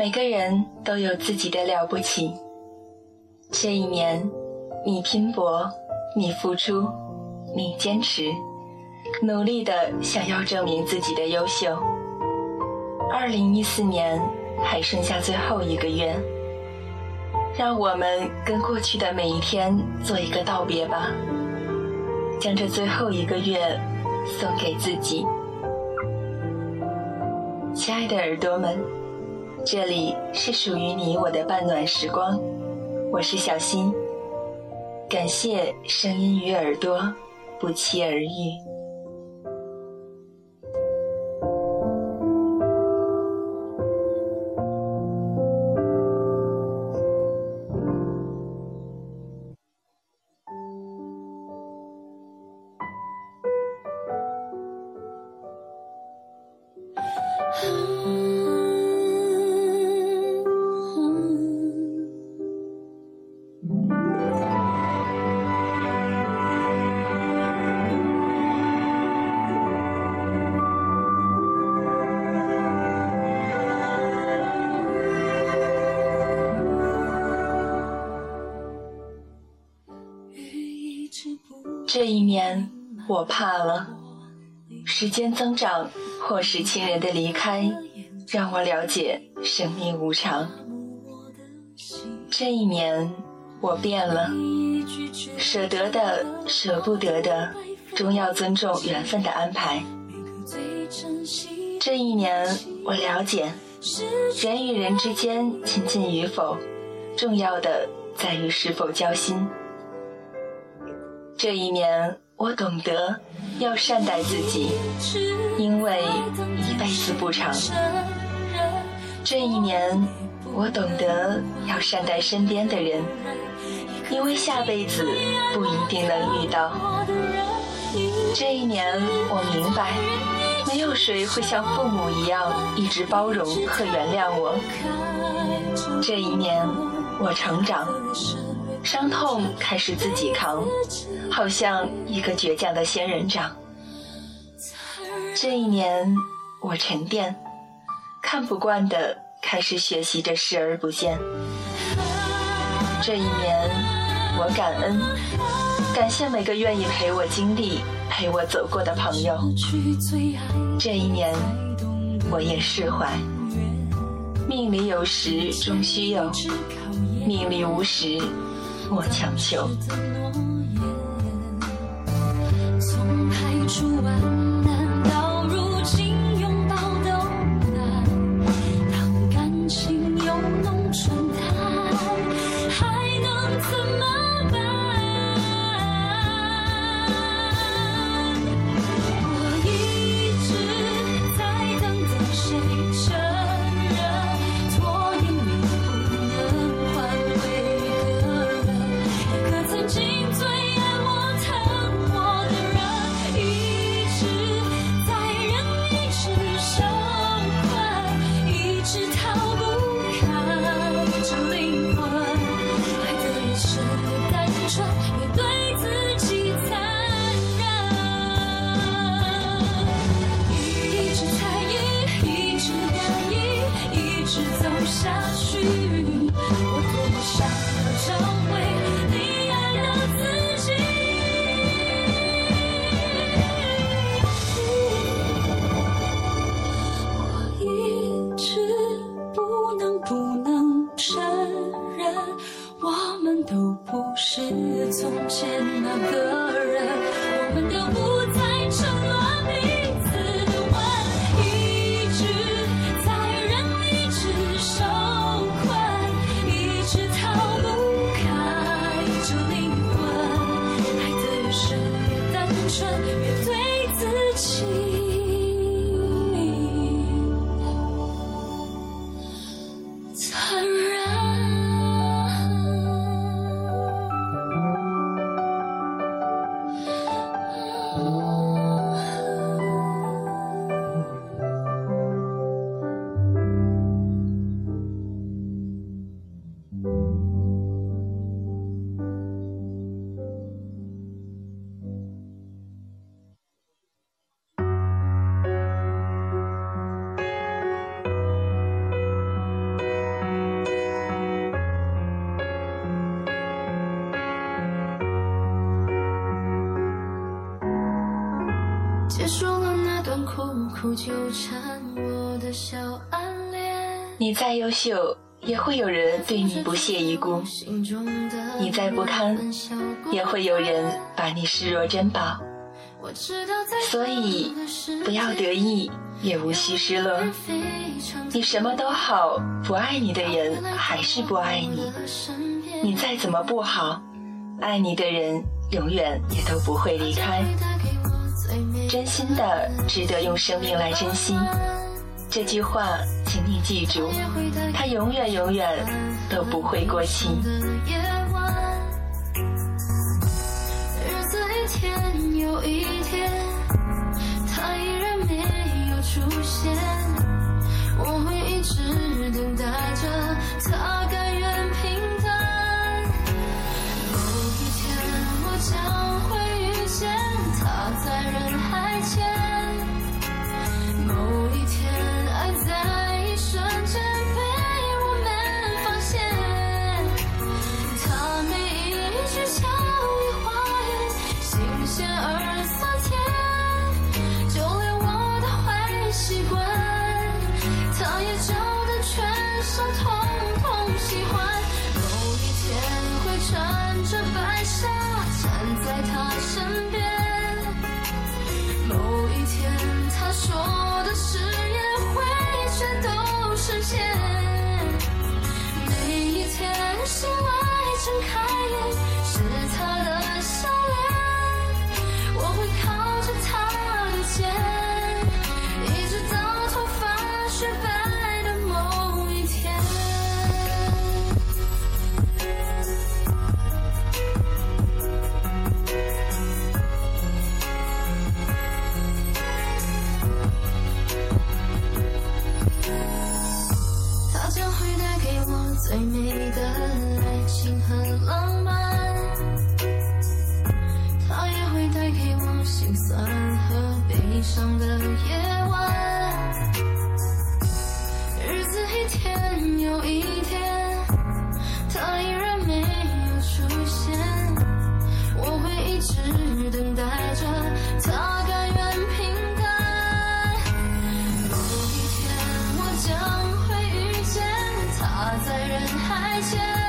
每个人都有自己的了不起。这一年，你拼搏，你付出，你坚持，努力的想要证明自己的优秀。二零一四年还剩下最后一个月，让我们跟过去的每一天做一个道别吧，将这最后一个月送给自己。亲爱的耳朵们，这里是属于你我的半暖时光，我是小新，感谢声音与耳朵不期而遇。年，我怕了。时间增长，或是亲人的离开，让我了解生命无常。这一年，我变了。舍得的，舍不得的，终要尊重缘分的安排。这一年，我了解，人与人之间亲近与否，重要的在于是否交心。这一年，我懂得要善待自己，因为一辈子不长。这一年，我懂得要善待身边的人，因为下辈子不一定能遇到。这一年，我明白，没有谁会像父母一样一直包容和原谅我。这一年，我成长。伤痛开始自己扛，好像一个倔强的仙人掌。这一年，我沉淀，看不惯的开始学习着视而不见。这一年，我感恩，感谢每个愿意陪我经历、陪我走过的朋友。这一年，我也释怀，命里有时终须有，命里无时。莫强求。下去，我多么想要证明。结束了那段苦苦纠缠我的小暗恋你再优秀，也会有人对你不屑一顾；你再不堪，也会有人把你视若珍宝。所以，不要得意，也无需失落。你什么都好，不爱你的人还是不爱你。你再怎么不好，爱你的人永远也都不会离开。真心的，值得用生命来珍惜。这句话，请你记住，它永远永远都不会过期。天又一天，他依然没有出现，pleasure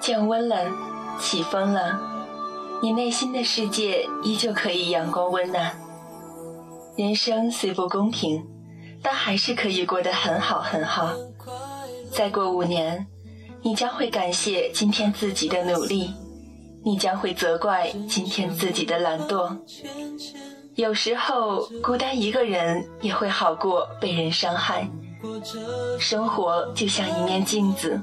降温了，起风了，你内心的世界依旧可以阳光温暖。人生虽不公平，但还是可以过得很好很好。再过五年，你将会感谢今天自己的努力，你将会责怪今天自己的懒惰。有时候，孤单一个人也会好过被人伤害。生活就像一面镜子。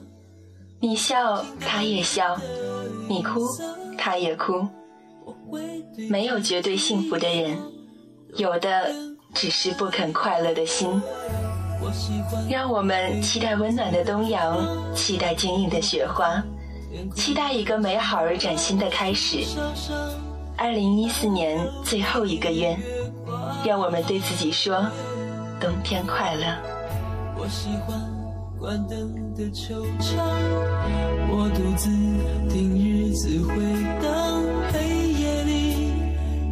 你笑，他也笑；你哭，他也哭。没有绝对幸福的人，有的只是不肯快乐的心。让我们期待温暖的东阳，期待坚硬的雪花，期待一个美好而崭新的开始。二零一四年最后一个愿，让我们对自己说：冬天快乐。我喜欢关灯的球场，我独自听日子回荡，黑夜里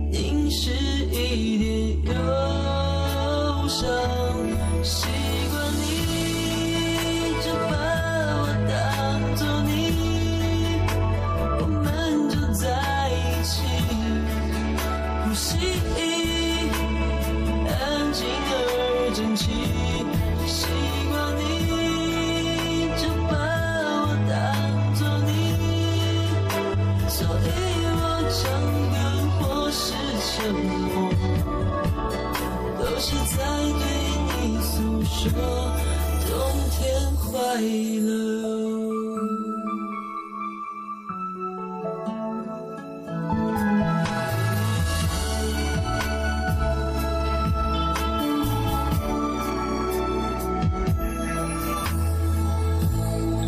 凝视一点忧伤。说冬天快乐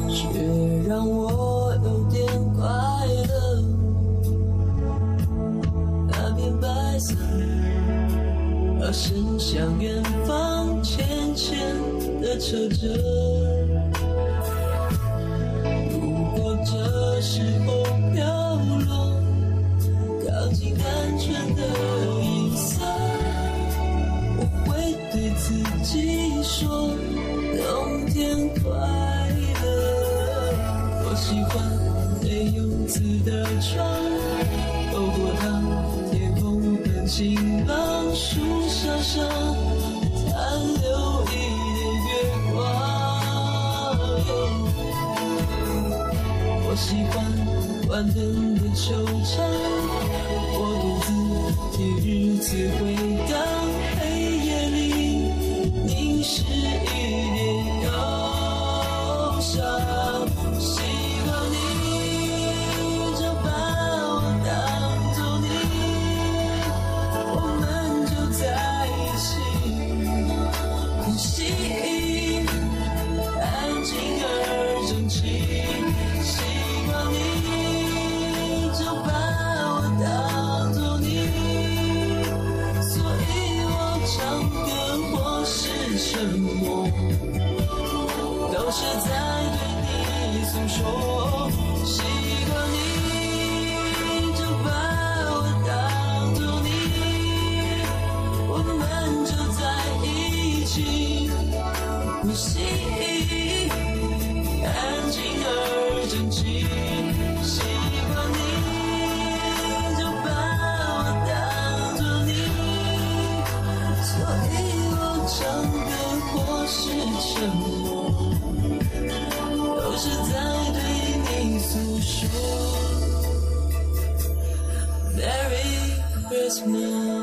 却让我有点快乐。那片白色而伸向远方前眼前的挫折。如果这时候飘落，靠近单纯的颜色，我会对自己说，冬天快乐。我喜欢没有刺的窗，透过它，天空的晴朗，树梢上。习惯万能的惆怅我独自替日子回是在对你诉说，习惯你就把我当作你，我们就在一起呼吸，安静而整齐。习惯你就把我当作你，所以我唱歌或是沉默。Christmas.